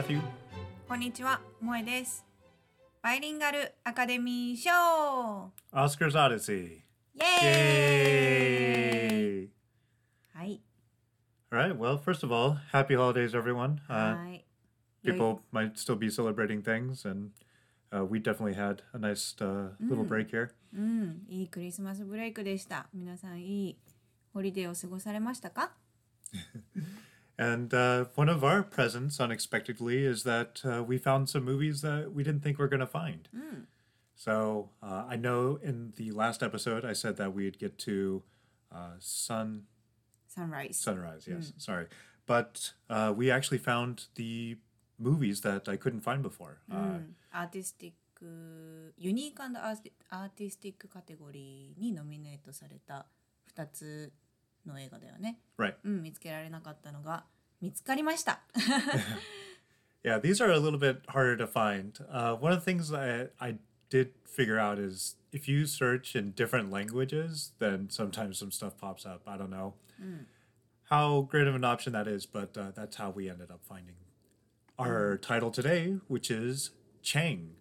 Matthew. こんにちは、萌えです。バイリンガルアカデミー賞 Oscars Odyssey. Yay! Yay! はい。Alright, well, first of all, happy holidays, everyone. Uh, people might still be celebrating things, and uh, we definitely had a nice uh, mm. little break here. Mm. うん、いいクリスマスブレイクでした。皆さんいいホリデーを過ごされましたか And uh, one of our presents, unexpectedly, is that uh, we found some movies that we didn't think we are going to find. So uh, I know in the last episode I said that we'd get to uh, Sun サンライズ。 Sunrise. Yes, sorry, but uh, we actually found the movies that I couldn't find before. う Uh, ん、アーティスティック、ユニークアーティアーティスティックカテゴリーにノミネートされた2つ の映画だよね。 right. うん、見つけられなかったのが見つかりました。 Yeah, these are a little bit harder to find. Uh, one of the things that I, I did figure out is if you search in different languages, then sometimes some stuff pops up. I don't know how great of an option that is, but uh, that's how we ended up finding our title today, which is Chang,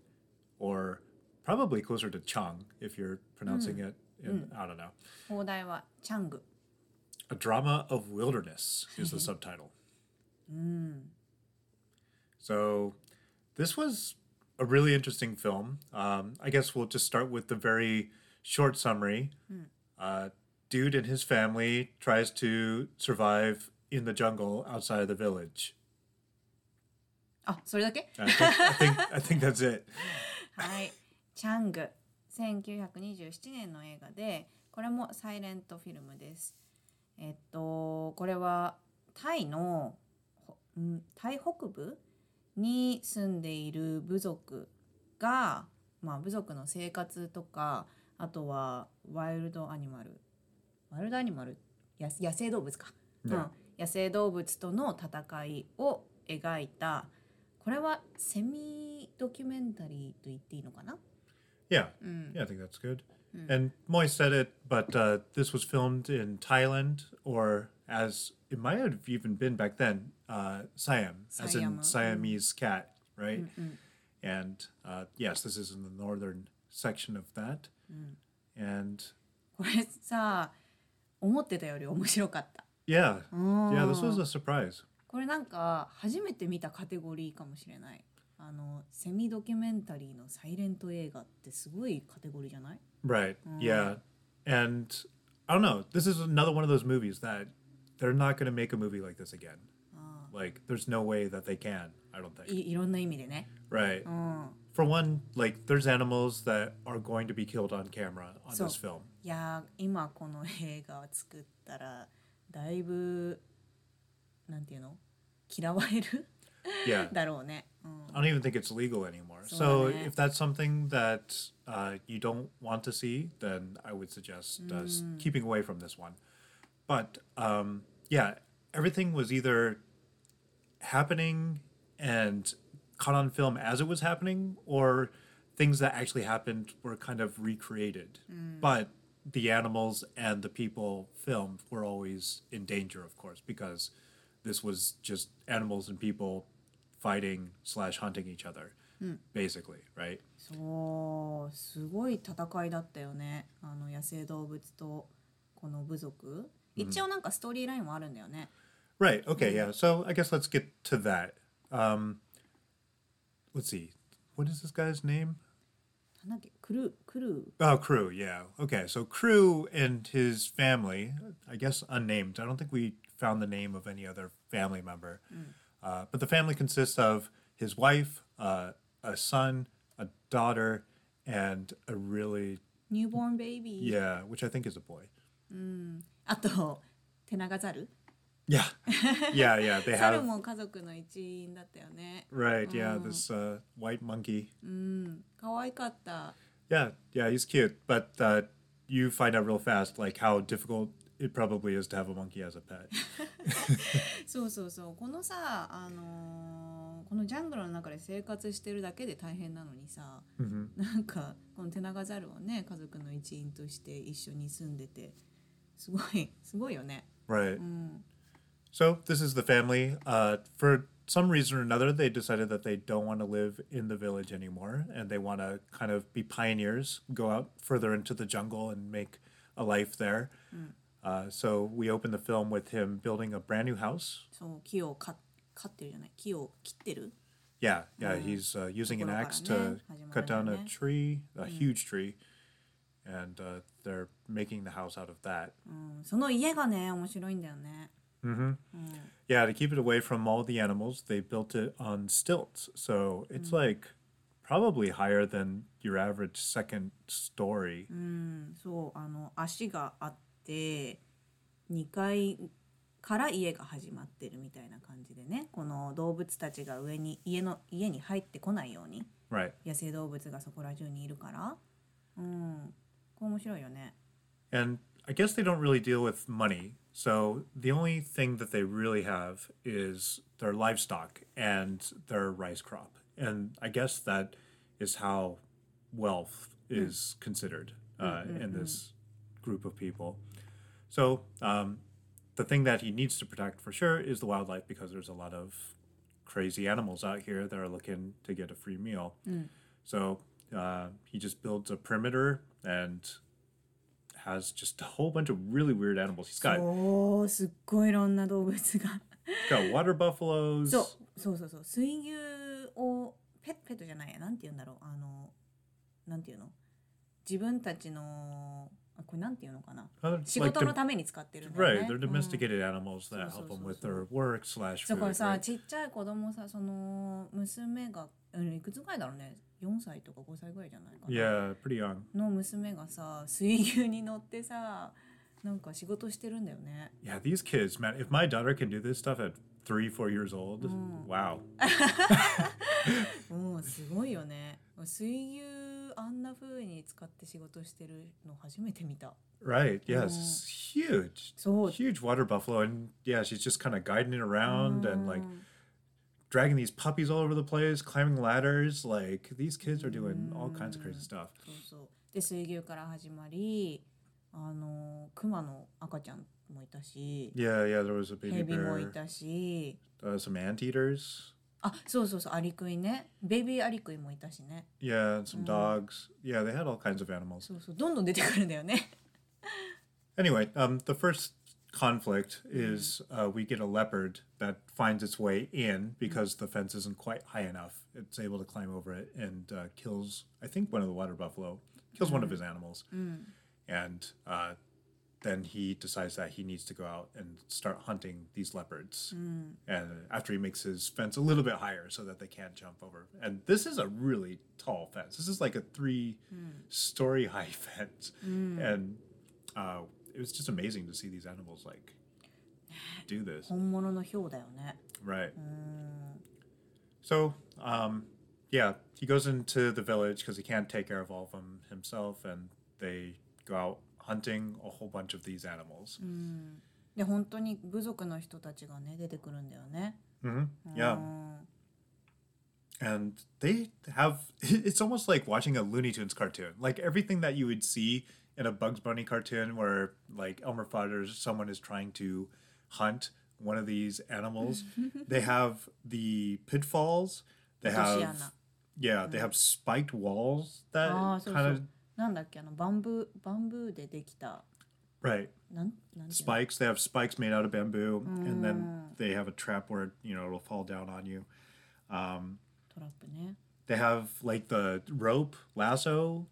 or probably closer to Chang if you're pronouncing it in, I don't know. 放題はチャング。 A Drama of Wilderness is the subtitle. So, this was a really interesting film. Um, I guess we'll just start with the very short summary. Uh, dude and his family tries to survive in the jungle outside of the village. あ、それだけ I think, I think, I think that's it. はい。チャング。1927年の映画で、これもサイレントフィルムです。 えっと、これはタイの、タイ北部に住んでいる部族が、まあ部族の生活とか、あとはワイルドアニマル。ワイルドアニマル？や野生動物か、うん。野生動物との戦いを描いたこれはセミドキュメンタリーと言っていいのかな？Yeah. Yeah, I think that's good. And Moy said it, but uh, this was filmed in Thailand, or as it might have even been back then, uh, Siam, as in Siam, Siamese cat, right? And uh, yes, this is in the northern section of that. And これさ思ってたより面白かった yeah, yeah, this was a surprise. これなんか初めて見たカテゴリーかもしれない あのセミドキュメンタリーのサイレント映画ってすごいカテゴリーじゃない Right. Yeah. And I don't know. This is another one of those movies that they're not going to make a movie like this again. Like, there's no way that they can, I don't think. いいろんな意味でね Right. うん For one, like there's animals that are going to be killed on camera on So- this film. いやー今この映画を作ったらだいぶなんていうの嫌われる Yeah. だろうね、うん、 I don't even think it's legal anymore. So, So yeah. if that's something that uh, you don't want to see, then I would suggest uh, s- keeping away from this one. But um, yeah, everything was either happening and caught on film as it was happening, or things that actually happened were kind of recreated. But the animals and the people filmed were always in danger, of course, because this was just animals and people fighting slash hunting each other, hmm. basically, right? そうすごい戦いだったよね。あの野生動物とこの部族。一応なんかストーリーラインはあるんだよね、mm. right okay hmm. yeah. So I guess let's get to that. Um, let's see. What is this guy's name? Kru. oh Kru yeah. Okay so Kru and his family I guess unnamed. I don't think we found the name of any other family member. Hmm. Uh, but the family consists of his wife, uh, a son, a daughter, and a really newborn baby. Yeah, which I think is a boy. Mm. Tenagazaru. Yeah. Yeah, yeah. They have. Right. yeah. Mm. This uh, white monkey. Mm. うん、可愛かった。Yeah, yeah, he's cute. But uh, you find out real fast like how difficult it probably is to have a monkey as a pet. そうそうそうこのさあのーこのジャングルの中で生活してるだけで大変なのにさ hmm なんかこのテナガザルをね家族の一員として一緒に住んでてすごいすごいよね。 Right. うん、 So this is the family. Uh, for some reason or another, they decided that they don't want to live in the village anymore and they want to kind of be pioneers, go out further into the jungle and make a life there. Uh, so we open the film with him building a brand new house. そう木をか刈ってるじゃない木を切ってる Yeah, yeah, he's uh, using an ところからね、 axe to 始まるん cut だよ down ね。 a tree, a huge tree, and uh, they're making the house out of that. うん、その家がね面白いんだよね hmm Yeah, to keep it away from all the animals, they built it on stilts. So it's like probably higher than your average second story. うんそうあの足があっ て2階から家が始まってるみたいな感じでねこの動物たちが上に家の家に入ってこないように Right. 野生動物がそこら中にいるからうんこれ面白いよね And I guess they don't really deal with money. So the only thing that they really have is their livestock and their rice crop. And I guess that is how wealth is considered uh, in this group of people. So um, the thing that he needs to protect for sure is the wildlife because there's a lot of crazy animals out here that are looking to get a free meal. So uh, he just builds a perimeter and has just a whole bunch of really weird animals. He's got, そうすっごいいろんな動物が got water buffaloes. そうそうそうそう水牛をペペットじゃないやなんて言うんだろうあのなんて言うの自分たちのあ これなんて言うのかな Uh, 仕事のために使ってるんだよね right, they're うん domesticated animals that help them with their work slash だから food. さ?ちっちゃい子供さその娘がうんいくつぐらいだろうね4歳とか5歳ぐらいじゃないかな Yeah, pretty young. の娘がさ水牛に乗ってさなんか仕事してるんだよね Yeah, these kids, man. If my daughter can do this stuff at three, four years old, wow. もうすごいよね水牛あんな風に使って仕事してるの初めて見た Right. Yeah, it's huge. そう Huge water buffalo. And yeah, she's just kind of guiding it around and like dragging these puppies all over the place, climbing ladders. Like these kids are doing all kinds of crazy stuff. そうそうで水牛から始まりあの熊の赤ちゃんもいたし Yeah, yeah, there was a baby ヘビもい bear, たし uh, some anteaters. あそうそうそうアリクイねベイビーアリクイもいたしね Yeah, and some dogs. Yeah, they had all kinds of animals. そうそうどんどん出てくるんだよね Anyway, um, the first conflict is uh, we get a leopard that finds its way in because the fence isn't quite high enough. It's able to climb over it and uh, kills, I think, one of the water buffalo, kills one of his animals. And uh, then he decides that he needs to go out and start hunting these leopards. Mm. And after he makes his fence a little bit higher so that they can't jump over. And this is a really tall fence. This is like a three mm. story high fence. Mm. And uh, it was just amazing to see these animals like do this. right. Mm. So, um, yeah, he goes into the village because he can't take care of all of them himself. And they go out hunting a whole bunch of these animals. で本当に部族の人たちがね出てくるんだよね hmm Yeah. うん and they have it's almost like watching a Looney Tunes cartoon. Like everything that you would see in a Bugs Bunny cartoon where like Elmer Fudd or someone is trying to hunt one of these animals. they have the pitfalls. They have Oceana. yeah, they have spiked walls that ああそう kind そ of う なんだっけあのバンブーバンブーでできた right なんなんていうの spikes. They have spikes made out of bamboo, and then they have a trap where you know it'll fall down on you. Um, トラップね They have like the rope lasso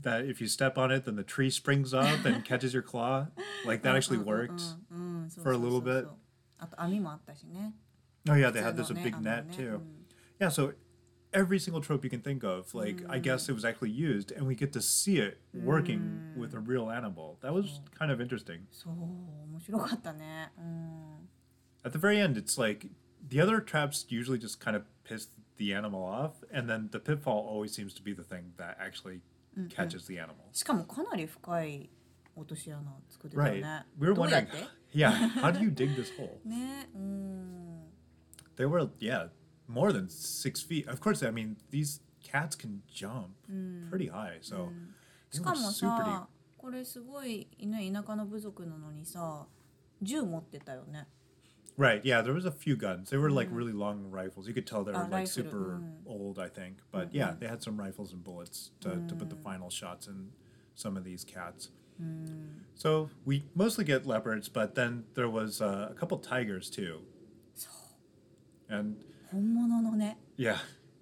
that if you step on it, then the tree springs up and catches your claw. Like that actually works. うんそう For a そうそう little bit. そうあと網もあったしね Oh yeah, they had 普 this 通 a の big ね網 net ね too. うん Yeah, so every single trope you can think of, like I guess it was actually used, and we get to see it working with a real animal. That was kind of interesting. そう面白かったねうん At the very end, it's like the other traps usually just kind of piss the animal off, and then the pitfall always seems to be the thing that actually catches the animal. しかもかなり深い落とし穴作ってたよ Right. ね We were どうや wondering, って yeah, how do you dig this hole? ねうん They were, yeah, more than six feet. Of course, I mean, these cats can jump pretty high, so し they か were も super deep. さこれすごいね田舎の部族なのにさ銃持ってたよね Right. Yeah, there was a few guns. They were like really long rifles. You could tell they were Ah, like rifle, super mm. old, I think. But yeah, they had some rifles and bullets to, to put the final shots in some of these cats. So we mostly get leopards, but then there was uh, a couple tigers too. And 本物のね yeah,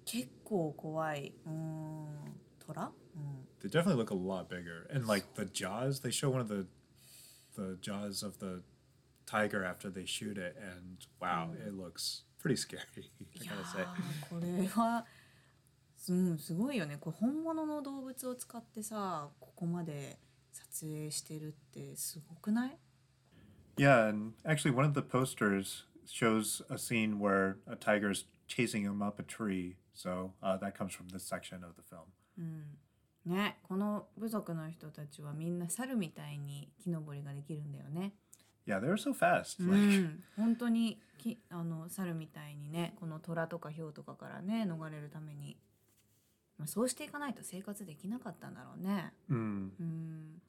結構怖いうん虎、うん、they definitely look a lot bigger. And like the jaws, they show one of the the jaws of the tiger after they shoot it, and wow, it looks pretty scary. I いや gotta これはうんすごいよねこれ本物の動物を使ってさここまで撮影してるってすごくない Yeah, and actually, one of the posters shows a scene where a tiger's chasing him up a tree. So uh, that comes from this section of the film. ねこの部族の人たちはみんな猿みたいに木登りができるんだよね。Yeah, they were so fast. う Like, ん、本当にきあの猿みたいにねこの虎とかヒョウとかからね逃れるために、まあ、そうしていかないと生活できなかったんだろうね。mm, うん、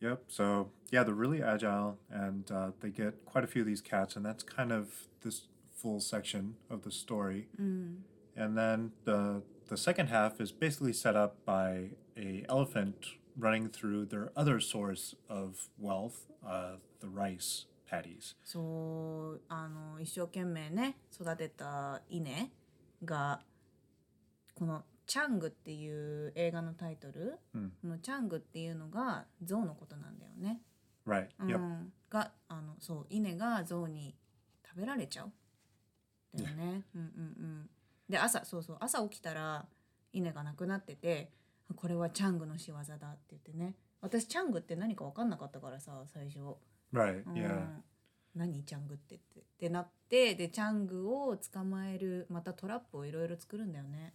Yep. So yeah, they're really agile, and uh, they get quite a few of these cats, and that's kind of this full section of the story. Mm. And then the the second half is basically set up by a elephant running through their other source of wealth, uh, the rice paddies. そうあの一生懸命ね育てた稲がこのチャング」っていう映画のタイトル、うの「チャング」っていうのが象のことなんだよね。Right. う Yep. ん、があのそう稲が象に食べられちゃうだよね。うんうんうん、で朝そうそう朝起きたら稲がなくなっててこれはチャングの仕業だって言ってね私チャングって何か分かんなかったからさ最初。Right. うん Yeah. 何チャングってってってなってでチャングを捕まえるまたトラップをいろいろ作るんだよね。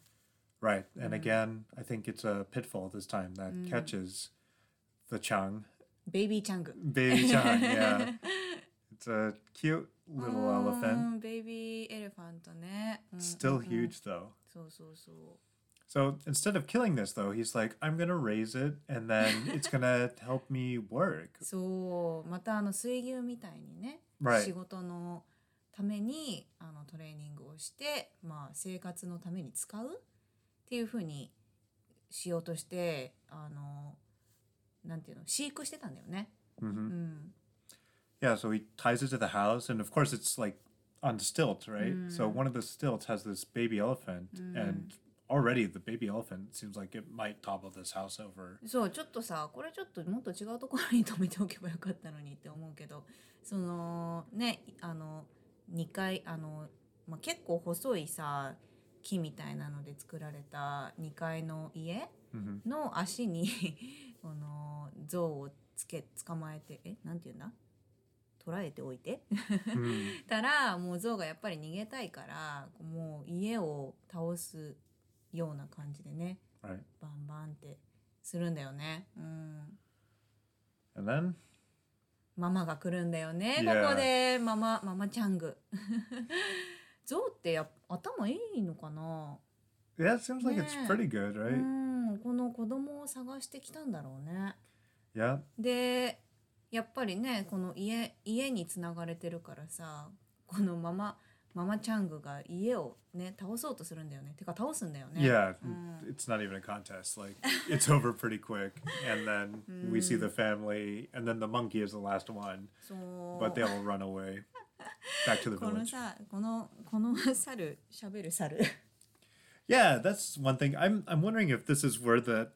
Right. And mm-hmm. again, I think it's a pitfall this time that mm. catches the Chang. Baby Chang. Baby Chang, yeah. It's a cute little oh, elephant. Baby elephant. Mm, Still mm-hmm. huge though. So so so. So instead of killing this though, he's like, I'm gonna raise it and then it's gonna help me work. そう、またあの水牛みたいにね、right. 仕事のためにあのトレーニングをして、まあ生活のために使う。っていうふうにしようとしてあのなんていうの飼育してたんだよね。hmm うん、Yeah, so he ties it to the house, and of course it's like on stilts, right? So one of the stilts has this baby elephant, and already the baby elephant seems like it might topple this house over. そうちょっとさこれちょっともっと違うところに止めておけばよかったのにって思うけどそのねあの2階あの、まあ、結構細いさ木みたいなので作られた2階の家 hmm の足に この象をつけ捕まえてえなんて言うんだ？捉えておいて？Mm. たらもう象がやっぱり逃げたいからもう家を倒すような感じでね Right. バンバンってするんだよね。うん。And then ママが来るんだよね。Yeah. ここでママママチャング。象ってやっ頭いいのかな。yeah, it seems like it's pretty good, う right? ん、この子供を探してきたんだろうね。Yeah. で、やっぱりね、この家家につながれてるからさ、このママママチャングが家をね倒そうとするんだよね。てか倒すんだよね。Yeah, it's not even a contest. Like it's over pretty quick, and then we see the family, and then the monkey is the last one, そう。but they all run away back to the この village. さ、このこの猿喋る猿。Yeah, that's one thing. I'm I'm wondering if this is where the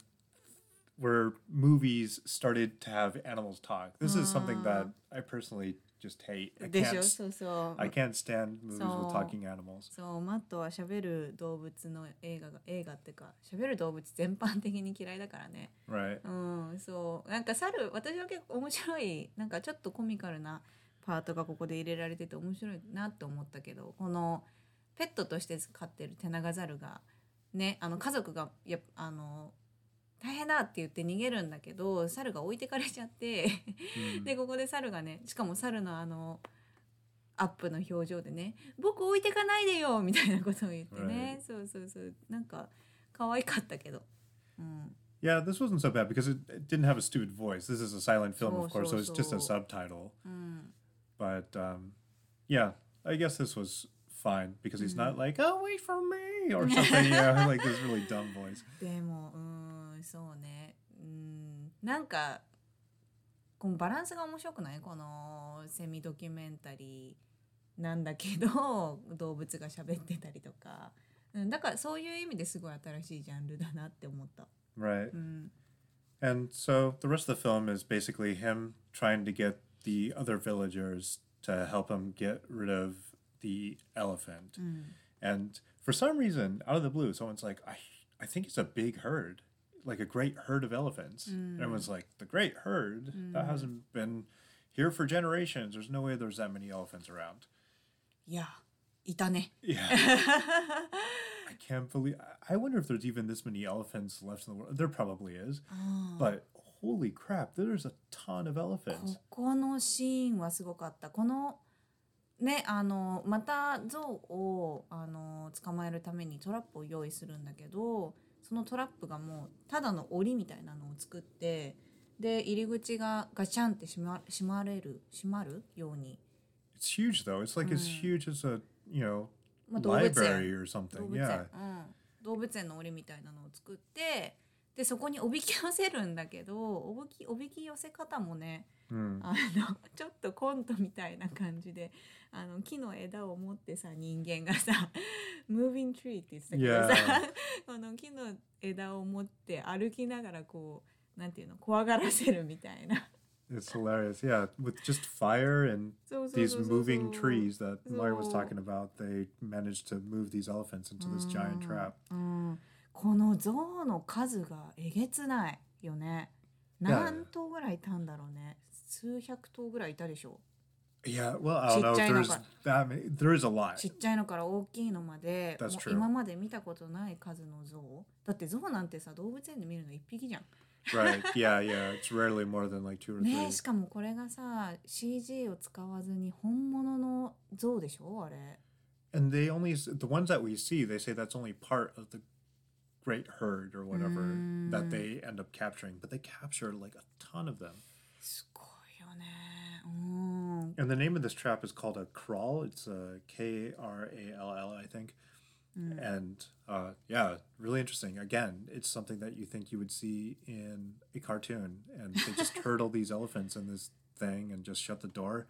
where movies started to have animals talk. This is something that I personally just hate. I でし can't そうそう。I can't stand movies with talking animals. そうマットは喋る動物の映画が映画っていうか喋る動物全般的に嫌いだからね Right. うんそうなんか猿私は結構面白いなんかちょっとコミカルなパートがここで入れられてて面白いなって思ったけどこのペットとして飼ってるテナガザルがねあの家族がやあの大変だって言って逃げるんだけど猿が置いてかれちゃって、Mm. でここで猿がねしかも猿のあのアップの表情でね「僕置いてかないでよ」みたいなことを言ってね、そうそうそう。なんか可愛かったけど、うん、Yeah, this wasn't so bad because it, it didn't have a stupid voice. This is a silent film, of course, so it's just a subtitle. うん、 But um, yeah, I guess this was fine because he's not like, oh, wait for me or something. yeah, like this really dumb voice. でもうーんそうねうんなんかこのバランスが面白くないこのセミドキュメンタリーなんだけど動物が喋ってたりとか、うん、だからそういう意味ですごい新しいジャンルだなって思った。 Right. うん、 And so the rest of the film is basically him trying to get the other villagers to help him get rid of the elephant. うん、 And for some reason, out of the blue, someone's like, I, I think it's a big herd, like a great herd of elephants. And everyone's like, the great herd? That hasn't been here for generations. There's no way there's that many elephants around. いやいたね。 Yeah. I can't believe. I- I wonder if there's even this many elephants left in the world. There probably is. あー But holy crap, there's a ton of elephants. ここのシーンはすごかったこのねあのまた象をあの捕まえるためにトラップを用意するんだけどそのトラップがもうただの檻みたいなのを作ってで入り口がガチャンって閉ま閉まれる閉まるように、It's huge though. It's like as huge as a you know library 園 or 動 something. 物園、Yeah. うん、動物園の檻みたいなのを作ってでそこにおびき寄せるんだけどおびきおびき寄せ方もね Hmm. あのちょっとコントみたいな感じであの木の枝を持ってさ人間がさ「ムービング・トリー」って言ってたけどさ.この木の枝を持って歩きながらこうなんていうの怖がらせるみたいな It's hilarious. Yeah, with just fire and these moving trees that Moira was talking about, they managed to move these elephants into this giant trap. うん、この象の数がえげつないよね何頭ぐらいいたんだろうね数百頭ぐらいいたでしょ Yeah, well, I don't know if there's that many. There is a lot. ちっちゃいのから大きいのまでもう.今まで見たことない数の象だって象なんてさ動物園で見るの一匹じゃん Right. Yeah, yeah. It's rarely more than like two or ね three. しかもこれがさ CG を使わずに本物の象でしょあれ And they only, the ones that we see, they say that's only part of the great herd or whatever mm. that they end up capturing. But they capture like a ton of them. And the name of this trap is called a crawl. It's a K R A L L, I think. Mm. And uh, yeah, really interesting. Again, it's something that you think you would see in a cartoon, and they just hurdle these elephants in this thing and just shut the door.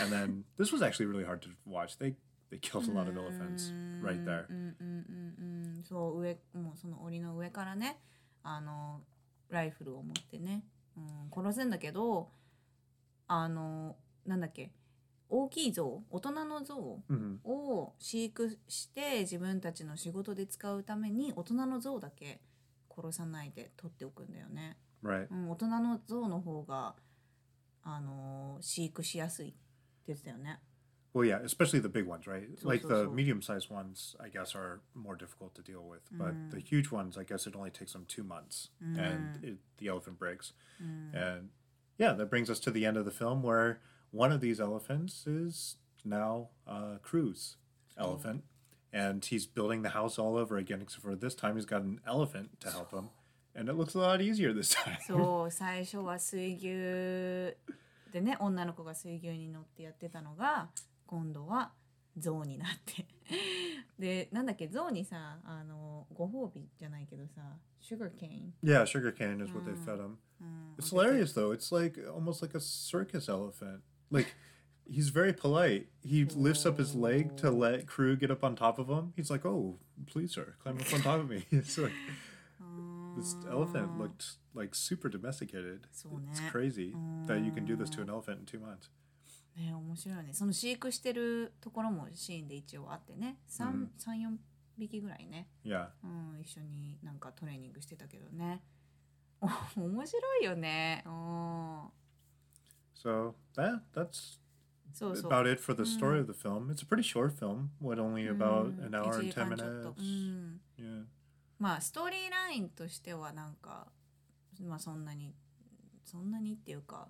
And then this was actually really hard to watch. They they killed a lot of elephants right there. うんうんうんうんそう上もうその檻の上からねあのライフルを持ってね、うん、殺すんだけどあのなんだっけ大きい象大人の象 hmm を飼育して自分たちの仕事で使うために大人の象だけ殺さないで取っておくんだよね、Right. うん、大人の象の方があの飼育しやすいって言ってたよね Well, yeah, especially the big ones, right? Like the medium-sized ones, I guess, are more difficult to deal with. Mm. But the huge ones, I guess, it only takes them two months, mm. and it, the elephant breaks. Mm. And yeah, that brings us to the end of the film, where one of these elephants is now uh, Kru's elephant, and he's building the house all over again, except for this time he's got an elephant to help him, and it looks a lot easier this time. そう、最初は水牛でね、女の子が水牛に乗ってやってたのが。今度は象になって。でなんだっけ象にさあのご褒美じゃないけどさ sugar cane yeah sugar cane is what they fed him. Mm, mm, mm. It's hilarious though. It's like almost like a circus elephant. Like he's very polite. He lifts up his leg to oh. let Kru get up on top of him. He's like oh please sir climb up on top of me. It's like this oh. elephant looked like super domesticated. It's crazy that you can do this to an elephant in two months. ね面白いね。その飼育してるところもシーンで一応あってね。うん。34匹ぐらいね、Yeah, うん、一緒になんかトレーニングしてたけどね。お 面白いよね。うん。so that that's そうそう about it for the story of the film. It's a pretty short film. What only about うん an hour 一 and 時 ten minutes? まあストーリーラインとしてはなんかまあそんなにそんなにっていうか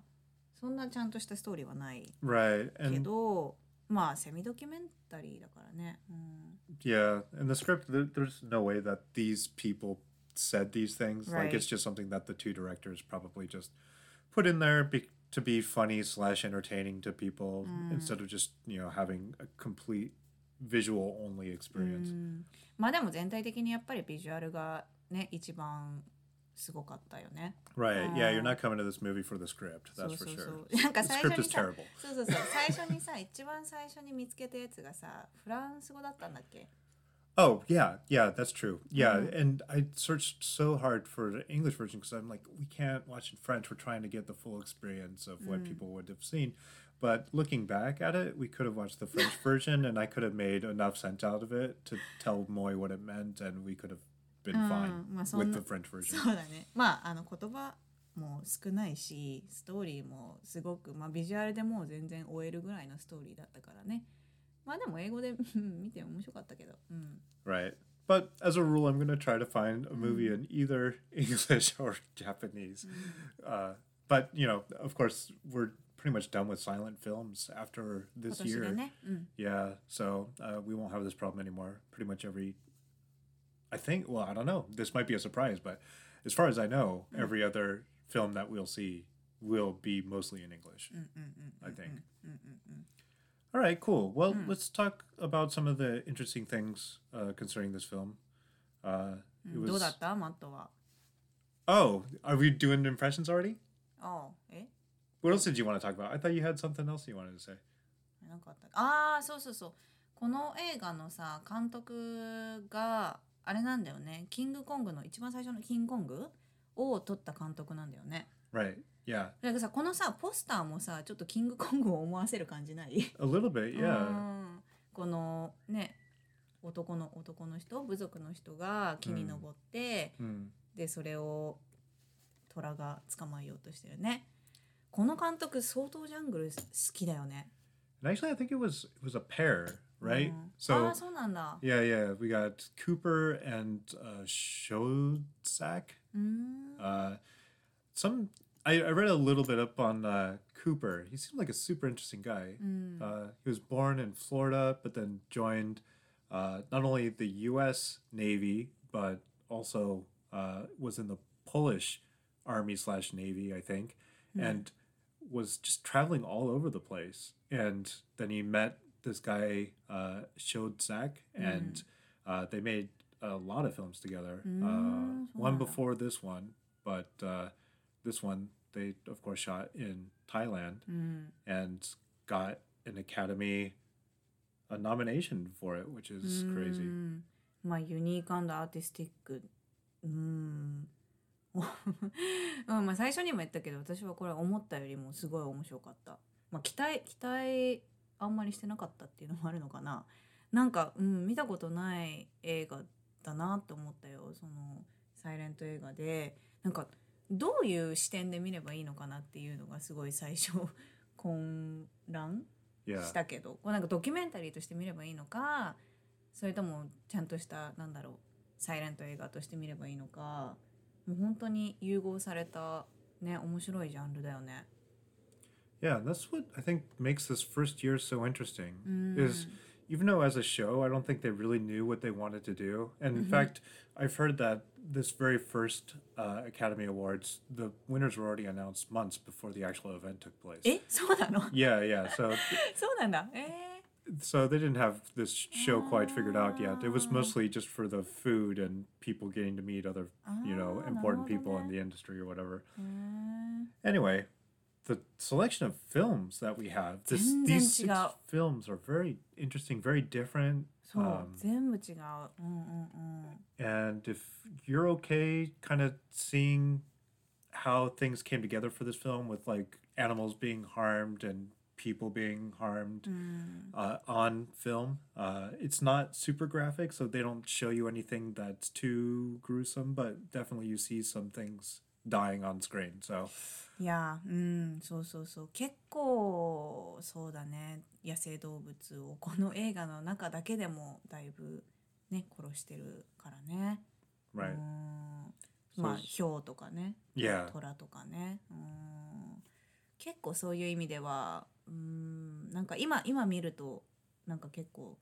そんなちゃんとしたストーリーはない.け And どまあセミドキュメンタリーだからね、うん、Yeah, in the script, there, there's no way that these people said these things. Like it's just something that the two directors probably just put in there be- to be funny slash entertaining to people Mm. instead of just you know having a complete visual only experience. うんまあでも全体的にやっぱりビジュアルがね一番すごかったよね。 Right? Yeah, you're Uh, not coming to this movie for the script. そう That's そ for うそ sure. う。なんか The 最初 script に is さ terrible. そうそうそう最初にさ一番最初に見つけたやつがさフランス語だったんだっけ Oh yeah, yeah, that's true. Yeah, Mhm. and I searched so hard for the English version because I'm like, we can't watch in French. We're trying to get the full experience of what Mm. people would have seen. But looking back at it, we could have watched the French version, and I could have made enough sense out of it to tell Moy what it meant, and we could have been fine うんまあそん with な the French version. そうだねまああの言葉も少ないしストーリーもすごく、まあ、ビジュアルでもう全然終えるぐらいのストーリーだったからねまあでも英語でうん見て面白かったけど、うん、 Right. But as a rule, I'm going to try to find a movie in either English or Japanese. Uh, but, you know, of course, we're pretty much done with silent films after 今 this 年で year. ね、うん、 Yeah, so uh, we won't have this problem anymore. Pretty much every. I think, well, I don't know. This might be a surprise, but as far as I know, every other film that we'll see will be mostly in English, うんうんうん I think. うんうんうん All right, cool. Well, let's talk about some of the interesting things uh, concerning this film. Uh, う it んどうだ was. ったマットは Oh, are we doing impressions already? ああえ What else did you want to talk about? I thought you had something else you wanted to say. なんかあったああそうそうそうこの映画のさ監督が あれなんだよねキングコングの一番最初のキングコングを撮った監督なんだよね Right. Yeah. だからさこのさポスターもさちょっとキングコングを思わせる感じない？A little bit. う Yeah. んこのね男の男の人？部族の人が木に登って、Mm. でそれを虎が捕まえようとしてるねこの監督相当ジャングル好きだよね And actually, I think it was it was a pair, right? Mm. So, ah, yeah, yeah. We got Cooper and uh, Schoedsack. Mm. Uh, some I, I, read a little bit up on uh, Cooper. He seemed like a super interesting guy. Mm. Uh, he was born in Florida, but then joined uh, not only the U.S. Navy but also uh, was in the Polish Army slash Navy, I think, hmm. and was just traveling all over the place. And then he met this guy uh, Schoedsack, and mm. uh, they made a lot of films together. Uh, mm, Uh, one before this one, but uh, this one they of course shot in Thailand mm. and got an Academy a nomination for it, which is mm. crazy. まあ、ユニークアーティスティック。うん。まあ最初にも言ったけど私はこれ思ったよりもすごい面白かった。まあ、期待期待 あんまりしてなかったっていうのもあるのかな。なんか、うん、見たことない映画だなと思ったよ。そのサイレント映画で。なんかどういう視点で見ればいいのかなっていうのがすごい最初 混乱 Yeah. したけど、こうなんかドキュメンタリーとして見ればいいのかそれともちゃんとしたなんだろうサイレント映画として見ればいいのか。もう本当に融合されたね面白いジャンルだよね。Yeah, that's what I think makes this first year so interesting. Mm. Is even though as a show, I don't think they really knew what they wanted to do. And mm-hmm. in fact, I've heard that this very first uh, Academy Awards, the winners were already announced months before the actual event took place. Eh? yeah, yeah. So, so they didn't have this show quite figured out yet. It was mostly just for the food and people getting to meet other, you know, important people in the industry or whatever. Anyway, the selection of films that we have. This, these six films are very interesting, very different. Um, and if you're okay kind of seeing how things came together for this film with like animals being harmed and people being harmed mm. uh, on film. Uh, it's not super graphic, so they don't show you anything that's too gruesome, but definitely you see some things dying on screen. So. いやうんそうそうそう。結構そうだね。野生動物をこの映画の中だけでもだいぶね殺してるからね。right, まあヒョウとかね。Yeah, 虎とかね。うん。結構そういう意味ではうんなんか今今見るとなんか結構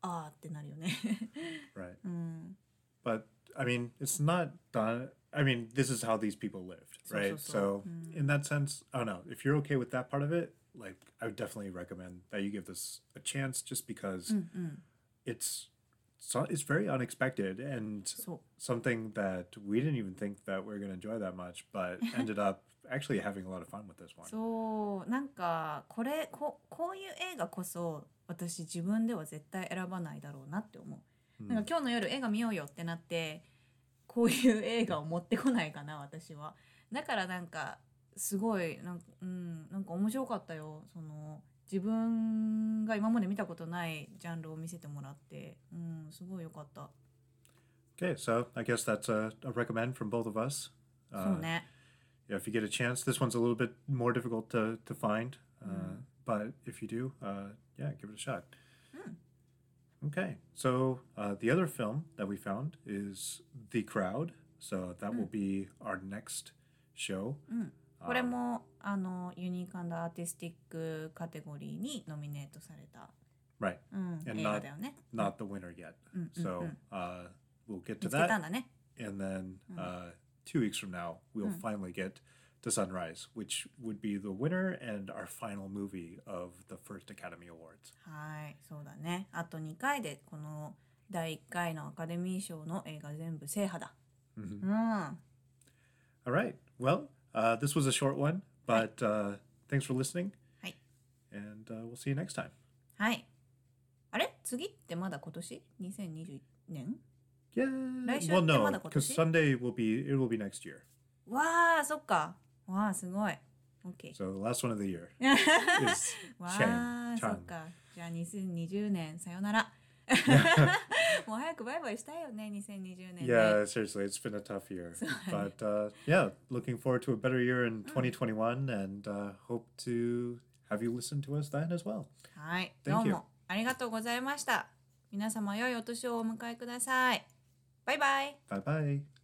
あーってなるよね。right. うん、But I mean, it's not done I mean, this is how these people lived, So, right? so, So, so. in that sense, I don't know. If you're okay with that part of it, like, I would definitely recommend that you give this a chance just because it's so, it's very unexpected and そう something that we didn't even think that we are going to enjoy that much, but ended up actually having a lot of fun with this one. そうなんかこれここういう映画こそ私自分では絶対選ばないだろうなって思う、なんか今日の夜映画見ようよってなって こういう映画を持ってこないかな私はだからなんかすごいなんか,、うん、なんか面白かったよその自分が今まで見たことないジャンルを見せてもらって、うん、すごいよかった、Okay, so I guess that's a, a recommend from both of us. そう Uh, ね yeah, if you get a chance, this one's a little bit more difficult to, to find. Uh, But if you do, uh, yeah, give it a shot. Okay, so uh, the other film that we found is The Crowd. So that will be our next show. これもあのユニークアーティスティックカテゴリーにノミネートされた、 Right, うん、 And 映画 not- だよね not the winner yet. So uh, we'll get 見 to つけたん that. だね And then uh, two weeks from now, we'll finally get to Sunrise, which would be the winner and our final movie of the first Academy Awards. はいそうだねあと2回でこの第1回のアカデミー賞の映画全部制覇だうん All right. Well, uh, this was a short one, but uh, thanks for listening, はい and uh, we'll see you next time. はいあれ次ってまだ今年 ?2021 年 Yeah. 来週 Well, ってま no, だ今 because 年 Sunday will be it will be next year. わあそっか わあすごい OK So the last one of the year is わ Chang. あそ.っかじゃあ2020年さよならもう早くバイバイしたいよね2020年ね Yeah, seriously, it's been a tough year. but uh, yeah, looking forward to a better year in 2021 and uh, hope to have you listen to us then as well. はい、どう.もありがとうございました。皆様良いお年をお迎えください。バイバイ。Bye bye.